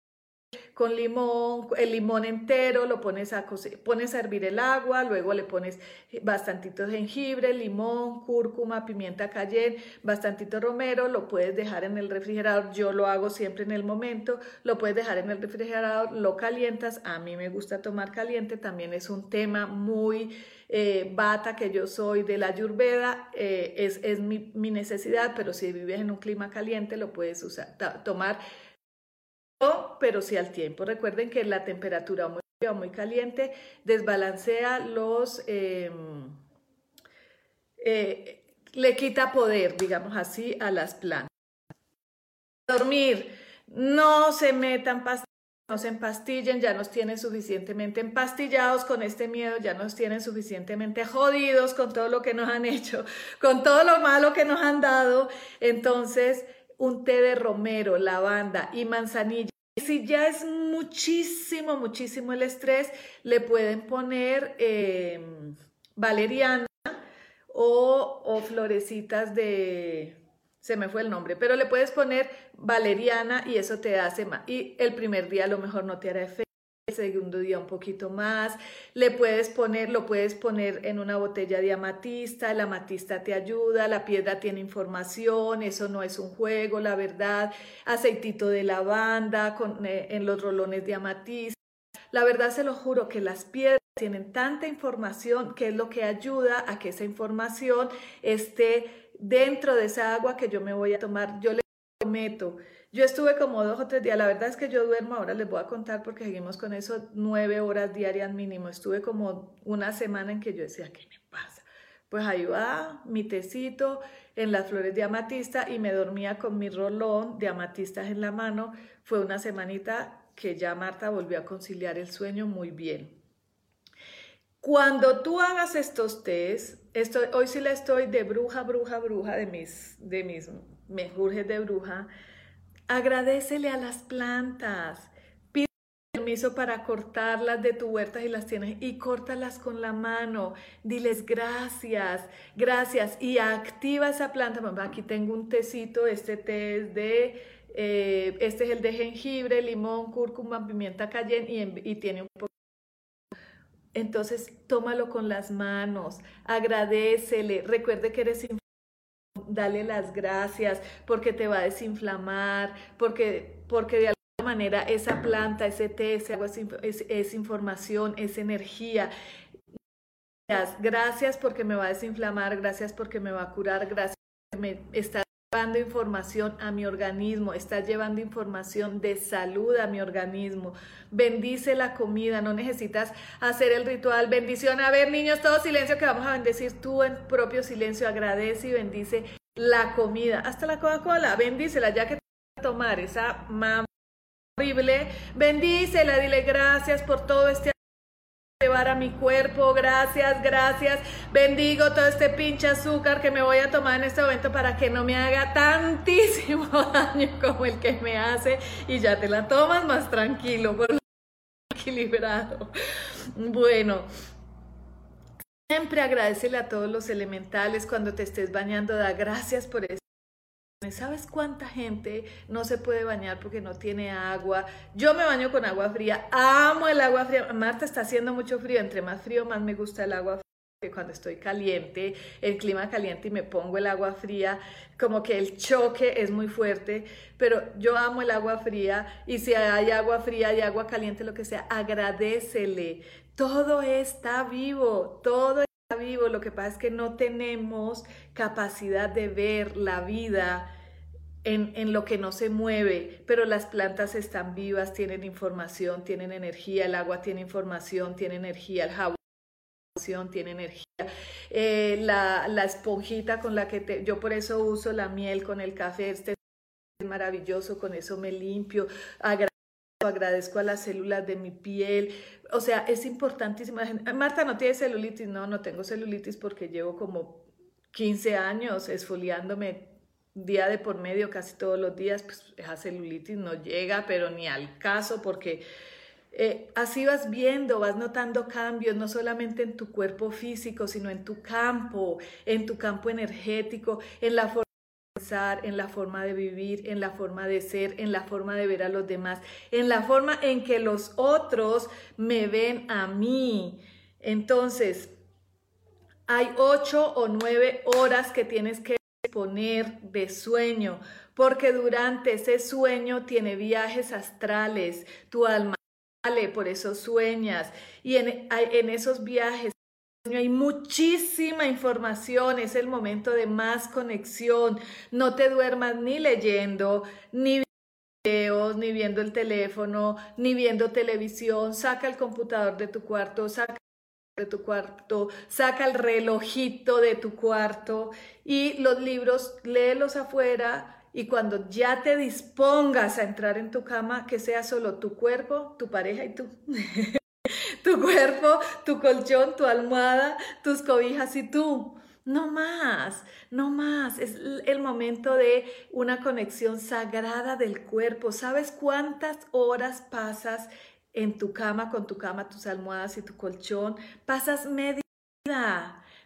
con limón, el limón entero, lo pones a, pones a hervir el agua, luego le pones bastantito jengibre, limón, cúrcuma, pimienta cayenne, bastantito romero, lo puedes dejar en el refrigerador, yo lo hago siempre en el momento, lo puedes dejar en el refrigerador, lo calientas, a mí me gusta tomar caliente, también es un tema muy eh, bata que yo soy de la ayurveda, eh, es, es mi, mi, necesidad, pero si vives en un clima caliente lo puedes usar, tomar pero sí al tiempo. Recuerden que la temperatura muy muy caliente desbalancea los... Em, eh, le quita poder, digamos así, a las plantas. Dormir, no se metan pastillas, no se empastillen, ya nos tienen suficientemente empastillados con este miedo, ya nos tienen suficientemente jodidos con todo lo que nos han hecho, con todo lo malo que nos han dado. Entonces, un té de romero, lavanda y manzanilla. Si ya es muchísimo, muchísimo el estrés, le pueden poner em, valeriana o, o florecitas de, se me fue el nombre, pero le puedes poner valeriana y eso te hace más. Y el primer día a lo mejor no te hará efecto segundo día un poquito más, le puedes poner, lo puedes poner en una botella de amatista, la amatista te ayuda, la piedra tiene información, eso no es un juego, la verdad, aceitito de lavanda con, eh, en los rolones de amatista. La verdad se lo juro que las piedras tienen tanta información que es lo que ayuda a que esa información esté dentro de esa agua que yo me voy a tomar. Yo le prometo yo estuve como dos o tres días, la verdad es que yo duermo, ahora les voy a contar porque seguimos con eso, nueve horas diarias mínimo. Estuve como una semana en que yo decía, ¿qué me pasa? Pues ahí va mi tecito en las flores de amatista y me dormía con mi rolón de amatistas en la mano. Fue una semanita que ya Marta volvió a conciliar el sueño muy bien. Cuando tú hagas estos test, estoy, hoy sí le estoy de bruja, bruja, bruja de mis, de mis mejores de bruja, Agradecele a las plantas. Pide permiso para cortarlas de tu huerta y las tienes y córtalas con la mano. Diles gracias, gracias y activa esa planta. Mamá, aquí tengo un tecito, este té es de, eh, este es el de jengibre, limón, cúrcuma, pimienta cayenne y, tiene un poco entonces, tómalo con las manos, agradecele, recuerde que eres dale las gracias porque te va a desinflamar, porque, porque de alguna manera esa planta, ese té, ese agua es, es información, es energía. Gracias porque me va a desinflamar, gracias porque me va a curar, gracias porque me está llevando información a mi organismo, está llevando información de salud a mi organismo. Bendice la comida, no necesitas hacer el ritual. Bendición. A ver, niños, todo silencio que vamos a bendecir tú en propio silencio. Agradece y bendice la comida. Hasta la Coca-Cola, bendícela ya que te vas a tomar esa mamá horrible. Bendícela, dile gracias por todo este llevar a mi cuerpo, gracias, gracias. Bendigo todo este pinche azúcar que me voy a tomar en este momento para que no me haga tantísimo (laughs) daño como el que me hace y ya te la tomas más tranquilo, por equilibrado. Bueno, siempre agradecele a todos los elementales cuando te estés bañando, da gracias por eso ¿Sabes cuánta gente no se puede bañar porque no tiene agua? Yo me baño con agua fría, amo el agua fría. Marta está haciendo mucho frío, entre más frío más me gusta el agua fría. Cuando estoy caliente, el clima caliente y me pongo el agua fría, como que el choque es muy fuerte, pero yo amo el agua fría y si hay agua fría y agua caliente, lo que sea, agradecele. Todo está vivo, todo lo que pasa es que no tenemos capacidad de ver la vida en, en, lo que no se mueve, pero las plantas están vivas, tienen información, tienen energía, el agua tiene información, tiene energía, el jabón tiene energía, eh, la, la, esponjita con la que te, yo por eso uso la miel con el café, este es maravilloso, con eso me limpio, agradezco a las células de mi piel, o sea, es importantísimo. Marta no tiene celulitis, no, no tengo celulitis porque llevo como 15 años esfoliándome día de por medio casi todos los días, pues esa celulitis no llega, pero ni al caso porque eh, así vas viendo, vas notando cambios, no solamente en tu cuerpo físico, sino en tu campo, en tu campo energético, en la forma en la forma de vivir, en la forma de ser, en la forma de ver a los demás, en la forma en que los otros me ven a mí. Entonces, hay ocho o nueve horas que tienes que disponer de sueño, porque durante ese sueño tiene viajes astrales, tu alma sale, por eso sueñas, y en, en esos viajes hay muchísima información, es el momento de más conexión. No te duermas ni leyendo, ni videos, ni viendo el teléfono, ni viendo televisión. Saca el computador de tu cuarto, saca de tu cuarto, saca el relojito de tu cuarto y los libros, léelos afuera y cuando ya te dispongas a entrar en tu cama, que sea solo tu cuerpo, tu pareja y tú. (laughs) tu cuerpo, tu colchón, tu almohada, tus cobijas y tú. No más, no más. Es el momento de una conexión sagrada del cuerpo. ¿Sabes cuántas horas pasas en tu cama, con tu cama, tus almohadas y tu colchón? Pasas media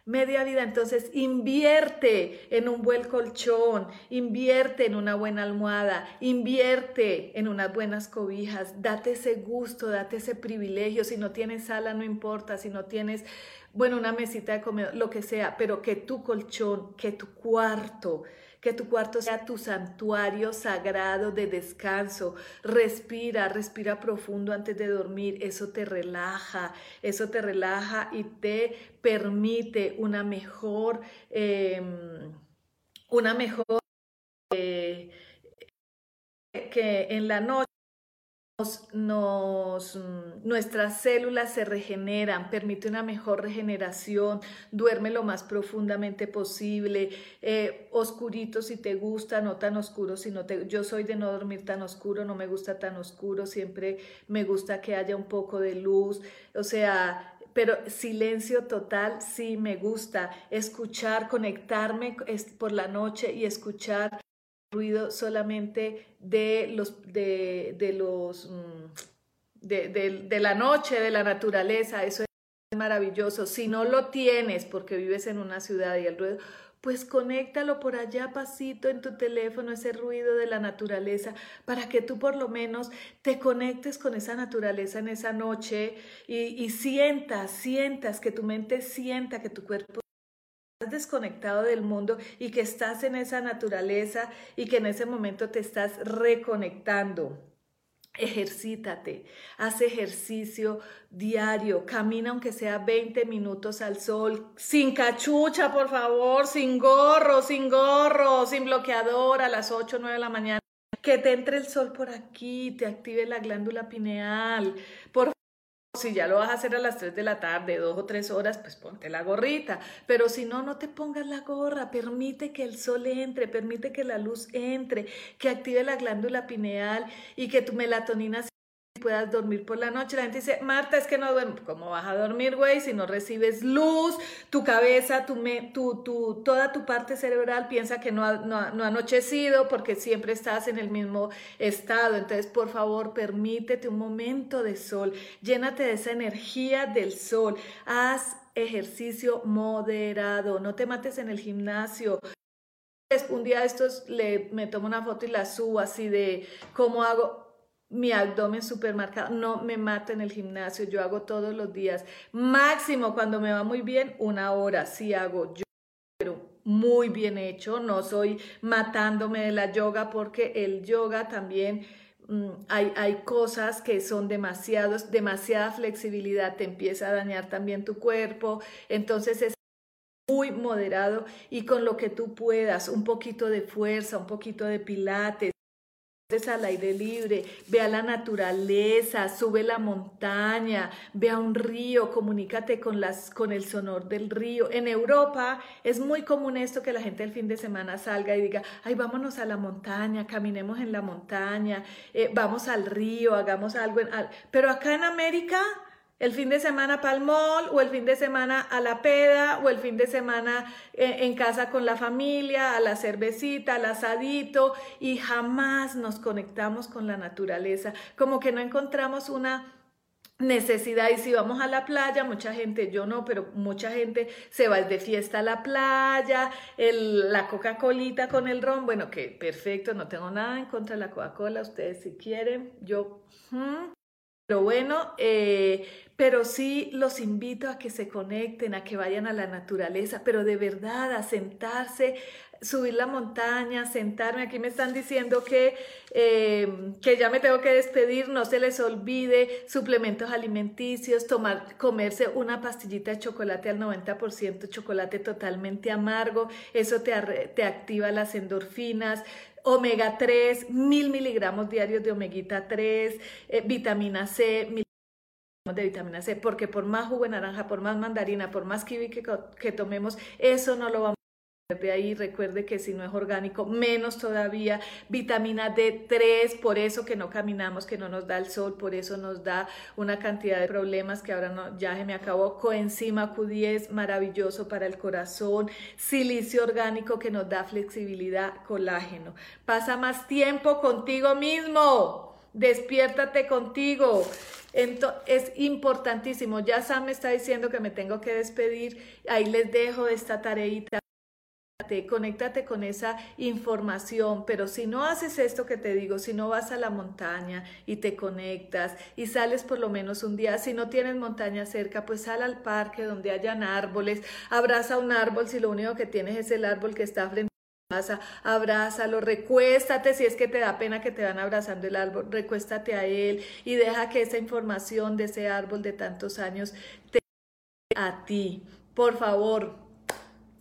media vida. Entonces, invierte en un buen colchón, invierte en una buena almohada, invierte en unas buenas cobijas, date ese gusto, date ese privilegio. Si no tienes sala, no importa, si no tienes, bueno, una mesita de comedor, lo que sea, pero que tu colchón, que tu cuarto, que tu cuarto sea tu santuario sagrado de descanso. Respira, respira profundo antes de dormir. Eso te relaja, eso te relaja y te permite una mejor, em, una mejor eh, que en la noche nos, mm, nuestras células se regeneran, permite una mejor regeneración, duerme lo más profundamente posible, eh, oscurito si te gusta, no tan oscuro si no te... Yo soy de no dormir tan oscuro, no me gusta tan oscuro, siempre me gusta que haya un poco de luz, o sea, pero silencio total sí me gusta, escuchar, conectarme por la noche y escuchar ruido solamente de los, de, de los, mm, de, de, la noche, de la naturaleza, eso es maravilloso. Si no lo tienes porque vives en una ciudad y el ruido, pues conéctalo por allá pasito en tu teléfono, ese ruido de la naturaleza, para que tú por lo menos te conectes con esa naturaleza en esa noche y, y sientas, sientas, que tu mente sienta, que tu cuerpo desconectado del mundo y que estás en esa naturaleza y que en ese momento te estás reconectando. Ejercítate, haz ejercicio diario, camina aunque sea 20 minutos al sol, sin cachucha, por favor, sin gorro, sin gorro, sin bloqueador a las 8 o 9 de la mañana. Que te entre el sol por aquí, te active la glándula pineal. Por si ya lo vas a hacer a las 3 de la tarde, dos o tres horas, pues ponte la gorrita. Pero si no, no te pongas la gorra. Permite que el sol entre, permite que la luz entre, que active la glándula pineal y que tu melatonina puedas dormir por la noche. La gente dice, Marta, es que no duermo. ¿Cómo vas a dormir, güey? Si no recibes luz, tu cabeza, tu, tu, tu, toda tu parte cerebral piensa que no ha, no, ha anochecido porque siempre estás en el mismo estado. Entonces, por favor, permítete un momento de sol. Llénate de esa energía del sol. Haz ejercicio moderado. No te mates en el gimnasio un día estos le, me tomo una foto y la subo así de cómo hago mi abdomen súper marcado, no me mato en el gimnasio, yo hago todos los días, máximo cuando me va muy bien, una hora, sí hago. Yo, pero muy bien hecho, no soy matándome de la yoga porque el yoga también... Mm, hay, hay, cosas que son demasiados, demasiada flexibilidad, te empieza a dañar también tu cuerpo, entonces es muy moderado y con lo que tú puedas, un poquito de fuerza, un poquito de pilates, al aire libre, ve a la naturaleza, sube la montaña, ve a un río, comunícate con, las, con el sonor del río. En Europa es muy común esto que la gente el fin de semana salga y diga, ay, vámonos a la montaña, caminemos en la montaña, eh, vamos al río, hagamos algo. Pero acá en América el fin de semana para el mall o el fin de semana a la peda o el fin de semana eh, en casa con la familia, a la cervecita, al asadito y jamás nos conectamos con la naturaleza, como que no encontramos una necesidad y si vamos a la playa, mucha gente, yo no, pero mucha gente se va de fiesta a la playa, la Coca-Colita con el ron, bueno, que perfecto, no tengo nada en contra de la Coca-Cola, ustedes si quieren, yo... Pero bueno, eh, pero sí los invito a que se conecten, a que vayan a la naturaleza, pero de verdad a sentarse, subir la montaña, sentarme. Aquí me están diciendo que, eh, que ya me tengo que despedir, no se les olvide suplementos alimenticios, tomar, comerse una pastillita de chocolate al 90%, chocolate totalmente amargo, eso te, te activa las endorfinas, omega 3, mil miligramos diarios de omega 3, eh, vitamina C, de vitamina C, porque por más jugo de naranja, por más mandarina, por más kiwi que, que tomemos, eso no lo vamos de ahí. Recuerde que si no es orgánico, menos todavía. Vitamina D3, por eso que no caminamos, que no nos da el sol, por eso nos da una cantidad de problemas que ahora no, ya se me acabó, coenzima Q10, maravilloso para el corazón, silicio orgánico que nos da flexibilidad, colágeno. Pasa más tiempo contigo mismo, despiértate contigo. es importantísimo. Ya Sam me está diciendo que me tengo que despedir. Ahí les dejo esta tareita conéctate con esa información, pero si no haces esto que te digo, si no vas a la montaña y te conectas y sales por lo menos un día, si no tienes montaña cerca, pues sal al parque donde hayan árboles, abraza un árbol si lo único que tienes es el árbol que está frente casa, abrázalo, recuéstate si es que te da pena que te van abrazando el árbol, recuéstate a él y deja que esa información de ese árbol de tantos años te a ti. Por favor,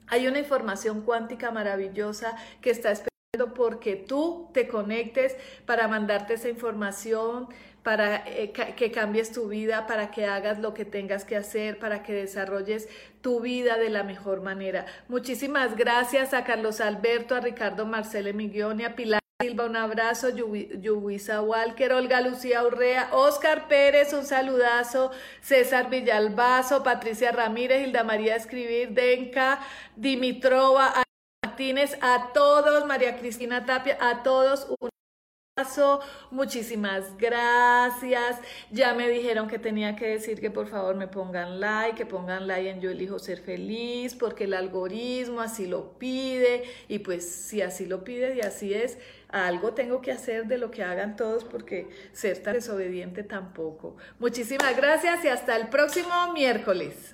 hay una información cuántica maravillosa que está esperando porque tú te conectes para mandarte esa información, para eh, que cambies tu vida, para que hagas lo que tengas que hacer, para que desarrolles tu vida de la mejor manera. Muchísimas gracias a Carlos Alberto, a Ricardo Marcelo Migioni, a Pilar. Silva, un abrazo, Yubisa Walker, Olga Lucía Urrea, Oscar Pérez, un saludazo, César Villalbazo, Patricia Ramírez, Hilda María Escribir, Denka, Dimitrova, Martínez, a todos, María Cristina Tapia, a todos un Muchísimas gracias. Ya me dijeron que tenía que decir que por favor me pongan like, que pongan like en Yo elijo ser feliz, porque el algoritmo así lo pide. Y pues si así lo pide y así es, algo tengo que hacer de lo que hagan todos, porque ser tan desobediente tampoco. Muchísimas gracias y hasta el próximo miércoles.